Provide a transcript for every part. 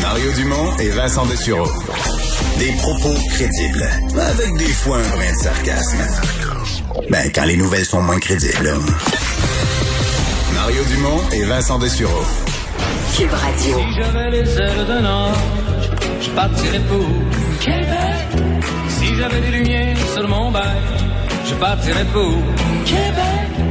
Mario Dumont et Vincent Dessureau. Des propos crédibles, avec des fois un brin de sarcasme. Ben, quand les nouvelles sont moins crédibles. Mario Dumont et Vincent Dessureau. Cube Radio. Si j'avais les ailes d'un ange, je partirais pour Québec. Si j'avais des lumières sur mon bail, je partirais pour Québec.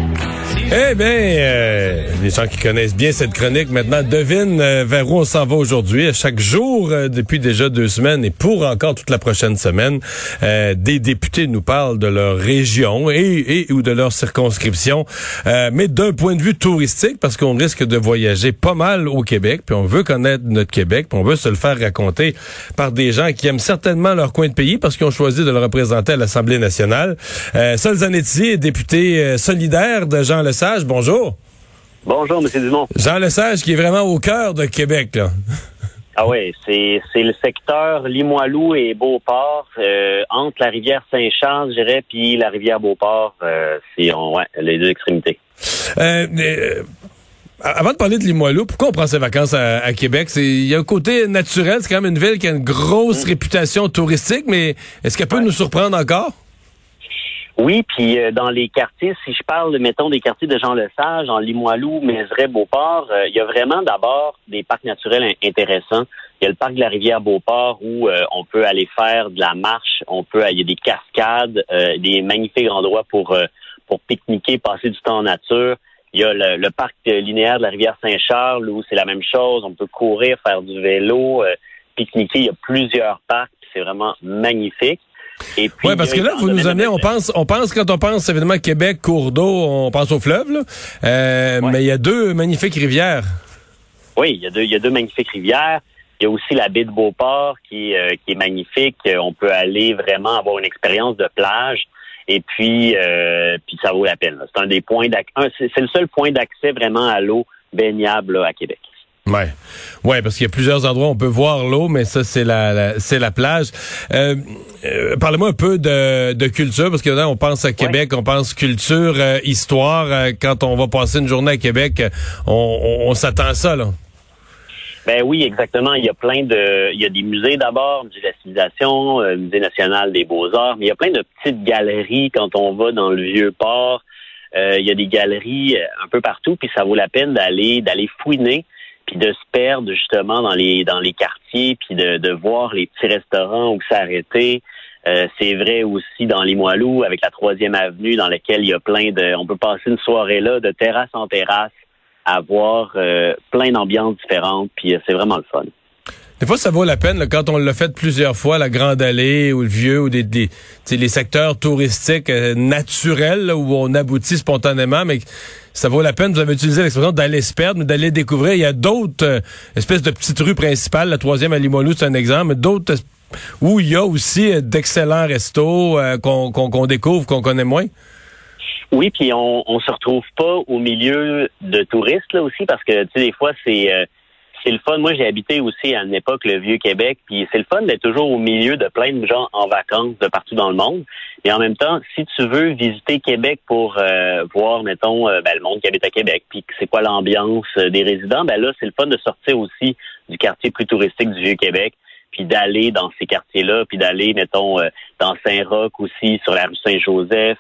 Eh bien, euh, les gens qui connaissent bien cette chronique maintenant devinent euh, vers où on s'en va aujourd'hui. Chaque jour, euh, depuis déjà deux semaines et pour encore toute la prochaine semaine, des députés nous parlent de leur région et, ou de leur circonscription, mais d'un point de vue touristique, parce qu'on risque de voyager pas mal au Québec, puis on veut connaître notre Québec, puis on veut se le faire raconter par des gens qui aiment certainement leur coin de pays parce qu'ils ont choisi de le représenter à l'Assemblée nationale. Euh, Zanetti, député solidaire de Jean Lesage, bonjour. Bonjour, M. Dumont. Jean Lesage qui est vraiment au cœur de Québec, là. Ah oui, c'est c'est le secteur Limoilou et Beauport, euh, entre la rivière Saint-Charles, je dirais, puis la rivière Beauport, euh, c'est on- ouais, les deux extrémités. Euh, euh, avant de parler de Limoilou, pourquoi on prend ses vacances à, à Québec? Il y a un côté naturel, c'est quand même une ville qui a une grosse réputation touristique, mais est-ce qu'elle peut nous surprendre encore? Oui, puis euh, dans les quartiers, si je parle, mettons, des quartiers de Jean Lesage, en Limoilou, Mézeray, Beauport, euh, il y a vraiment d'abord des parcs naturels in- intéressants. Il y a le parc de la rivière Beauport où euh, on peut aller faire de la marche, on peut, il y a des cascades, euh, des magnifiques endroits pour euh, pour pique-niquer, passer du temps en nature. Il y a le, le parc euh, linéaire de la rivière Saint-Charles où c'est la même chose. On peut courir, faire du vélo, pique-niquer. Il y a plusieurs parcs. C'est vraiment magnifique. Et puis, Oui, parce que là, vous nous amenez, on pense, on pense, quand on pense évidemment Québec, cours d'eau, on pense au fleuve, là. Euh, Ouais. mais il y a deux magnifiques rivières. Oui, il y, a deux, il y a deux magnifiques rivières. Il y a aussi la baie de Beauport qui, euh, qui est magnifique. On peut aller vraiment avoir une expérience de plage. Et puis, euh, puis ça vaut la peine. C'est un des points d'accès. C'est le seul point d'accès vraiment à l'eau baignable là, à Québec. Ouais, ouais, parce qu'il y a plusieurs endroits où on peut voir l'eau, mais ça c'est la, la- c'est la plage. Euh, euh, Parlez-moi un peu de, de culture, parce que là on pense à Québec, on pense culture, euh, histoire. Quand on va passer une journée à Québec, on, on, on s'attend à ça là. Ben oui, exactement. Il y a plein de, il y a des musées d'abord, musée de la civilisation, musée national des beaux-arts, mais il y a plein de petites galeries quand on va dans le vieux port. Il y a des galeries un peu partout, puis ça vaut la peine d'aller d'aller fouiner, puis de se perdre justement dans les dans les quartiers, puis de, de voir les petits restaurants où s'arrêter. Euh, c'est vrai aussi dans Limoilou avec la troisième avenue dans laquelle il y a plein de, on peut passer une soirée là de terrasse en terrasse avoir euh, plein d'ambiances différentes, puis euh, c'est vraiment le fun. Des fois, ça vaut la peine là, quand on l'a fait plusieurs fois, la Grande Allée ou le Vieux ou des, des les secteurs touristiques euh, naturels là, où on aboutit spontanément, mais ça vaut la peine. Vous avez utilisé l'expression d'aller se perdre, mais d'aller découvrir. Il y a d'autres euh, espèces de petites rues principales. La troisième à Limoilou, c'est un exemple, d'autres es- où il y a aussi euh, d'excellents restos euh, qu'on découvre, qu'on connaît moins. Oui, puis on, on se retrouve pas au milieu de touristes là aussi parce que tu sais des fois c'est euh, c'est le fun. Moi, j'ai habité aussi à une époque le vieux Québec, puis c'est le fun d'être toujours au milieu de plein de gens en vacances de partout dans le monde. Et en même temps, si tu veux visiter Québec pour euh, voir, mettons, euh, ben, le monde qui habite à Québec, puis c'est quoi l'ambiance euh, des résidents, ben là, c'est le fun de sortir aussi du quartier plus touristique du vieux Québec, puis d'aller dans ces quartiers-là, puis d'aller, mettons, euh, dans Saint-Roch aussi, sur la rue Saint-Joseph,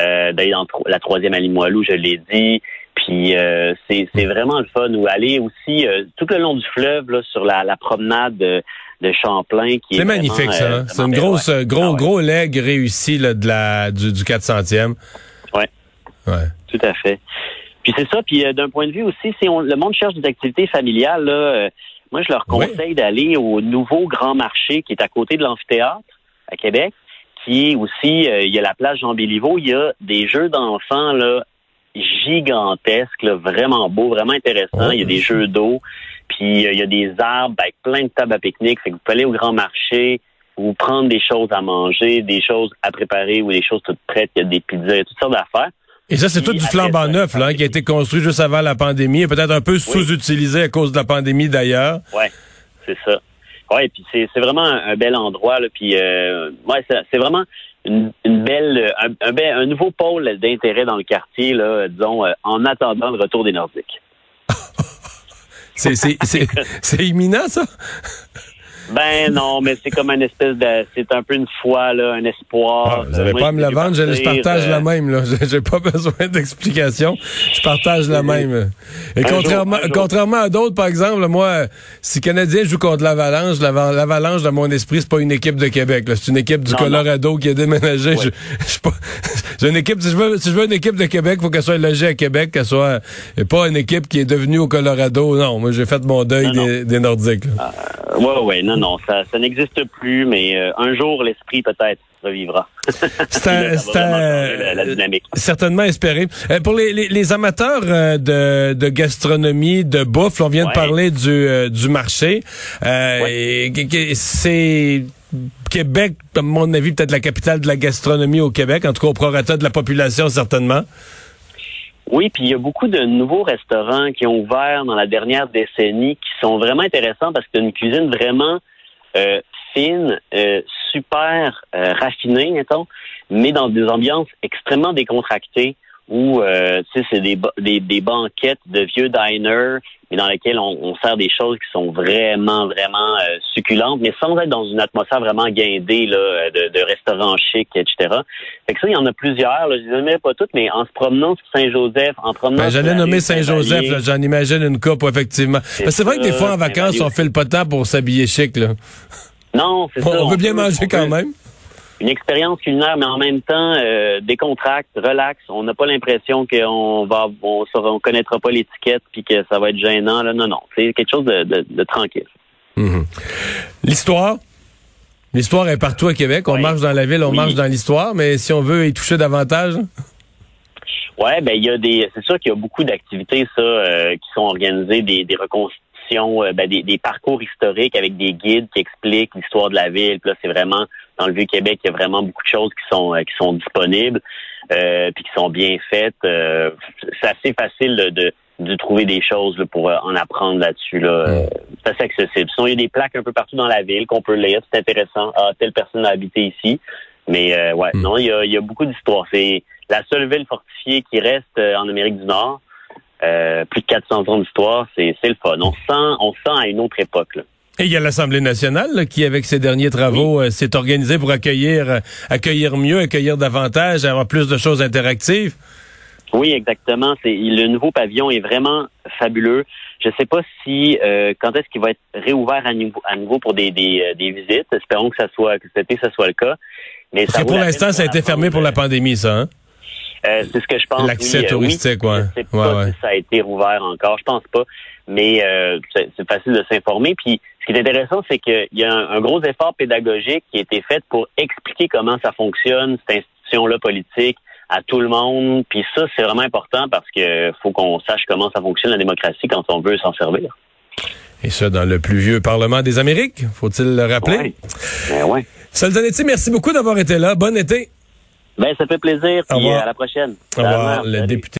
euh, d'aller dans la troisième à je l'ai dit. Puis euh, c'est c'est vraiment le fun. Ou aller aussi euh, tout le long du fleuve, là, sur la, la promenade de, de Champlain. qui est C'est magnifique, vraiment, ça. euh, hein? C'est une grosse, euh, ouais. gros, Ah ouais. gros leg réussi là, de la, du, du 400e. Ouais. Ouais. Tout à fait. Puis c'est ça. Puis euh, d'un point de vue aussi, si on, le monde cherche des activités familiales, là, euh, moi je leur Oui. conseille d'aller au nouveau Grand Marché qui est à côté de l'amphithéâtre à Québec, qui est aussi, euh, il y a la plage Jean Béliveau, il y a des jeux d'enfants là. Gigantesque, là, vraiment beau, vraiment intéressant. Il y a des jeux d'eau, puis euh, il y a des arbres avec plein de tables à pique-nique. Fait que vous pouvez aller au grand marché, vous prendre des choses à manger, des choses à préparer ou des choses toutes prêtes. Il y a des pizzas, il y a toutes sortes d'affaires. Et ça, c'est tout du flambant neuf, là, qui a été construit juste avant la pandémie, et peut-être un peu sous-utilisé à cause de la pandémie d'ailleurs. Ouais, c'est ça. Ouais, puis c'est, vraiment un, bel endroit, là, puis euh, ouais, c'est vraiment une, belle, un, un, nouveau pôle d'intérêt dans le quartier, là, disons, euh, en attendant le retour des Nordiques. c'est imminent, ça? Ben non, mais c'est comme une espèce de, c'est un peu une foi là, un espoir. Ah, vous n'avez pas à me la vendre, je, partage la euh, même là. J'ai pas besoin d'explication, je partage la même. Et contrairement, contrairement à d'autres, par exemple, moi, si Canadien joue contre l'Avalanche, l'Avalanche dans mon esprit c'est pas une équipe de Québec. C'est une équipe du Colorado qui a déménagé. Je, j'ai une équipe. Si je veux, si je veux une équipe de Québec, faut qu'elle soit logée à Québec, qu'elle soit pas une équipe qui est devenue au Colorado. Non, moi j'ai fait mon deuil des, des, Nordiques. Euh, ouais, ouais, non, non, ça, ça n'existe plus, mais euh, un jour, l'esprit peut-être revivra. C'est certainement espéré. Euh, pour les, les, les amateurs euh, de, de, gastronomie, de bouffe, on vient de parler du, du marché. C'est Québec, à mon avis, peut-être la capitale de la gastronomie au Québec, en tout cas au prorata de la population, certainement. Oui, puis il y a beaucoup de nouveaux restaurants qui ont ouvert dans la dernière décennie qui sont vraiment intéressants parce que c'est une cuisine vraiment euh, fine, euh, super euh, raffinée, mettons, mais dans des ambiances extrêmement décontractées où euh, tu sais c'est des, des, des, banquettes de vieux diners mais dans lesquelles on, on, sert des choses qui sont vraiment vraiment euh, succulentes mais sans être dans une atmosphère vraiment guindée là de, de restaurants chics etc fait que ça il y en a plusieurs là, je les nommerai pas toutes mais en se promenant sur Saint-Joseph en promenant ben, j'allais nommer Saint-Joseph j'en imagine une coupe effectivement. C'est vrai que des fois en vacances on fait le pas temps pour s'habiller chic là. Non c'est ça on, veut bien manger quand même une expérience culinaire, mais en même temps euh, décontracte, relax. On n'a pas l'impression qu'on va, on, on connaîtra pas l'étiquette puis que ça va être gênant. Là, non, non, c'est quelque chose de, tranquille. Mhm. L'histoire? L'histoire est partout à Québec. On marche dans la ville, on marche dans l'histoire, mais si on veut y toucher davantage? Ouais, ben il y a des, c'est sûr qu'il y a beaucoup d'activités ça euh, qui sont organisées, des, des euh, ben, des, des, parcours historiques avec des guides qui expliquent l'histoire de la ville. Puis là, c'est vraiment dans le Vieux-Québec, il y a vraiment beaucoup de choses qui sont euh, qui sont disponibles euh, puis qui sont bien faites. C'est assez facile de, de, trouver des choses pour en apprendre là-dessus. Là. C'est assez accessible. Sinon, il y a des plaques un peu partout dans la ville qu'on peut lire. C'est intéressant. Ah, telle personne a habité ici. Mais ouais, non, il y a, il y a beaucoup d'histoires. C'est la seule ville fortifiée qui reste en Amérique du Nord. Plus de 400 ans d'histoire, c'est le fun. On sent, on sent à une autre époque. Là. Et il y a l'Assemblée nationale qui, avec ses derniers travaux, euh, s'est organisée pour accueillir, euh, accueillir mieux, accueillir davantage, avoir plus de choses interactives. Oui, exactement. C'est le nouveau pavillon est vraiment fabuleux. Je ne sais pas si euh, quand est-ce qu'il va être réouvert à nouveau, à nouveau pour des, des, des, visites. Espérons que ça soit que cet été ça soit le cas. Mais Parce pour l'instant, ça a été fermé pour la pandémie, ça. Hein? Euh, c'est ce que je pense. L'accès touristique, oui. Je sais pas si ça a été rouvert encore. Je pense pas. Mais euh, c'est facile de s'informer. Puis ce qui est intéressant, c'est qu'il y a un, gros effort pédagogique qui a été fait pour expliquer comment ça fonctionne, cette institution-là politique, à tout le monde. Puis ça, c'est vraiment important parce que faut qu'on sache comment ça fonctionne la démocratie quand on veut s'en servir. Et ça, dans le plus vieux Parlement des Amériques, faut-il le rappeler? Oui. Ben ouais. Solzanetti, merci beaucoup d'avoir été là. Bon été. Ben, ça fait plaisir. Puis à la prochaine. Au revoir. Le député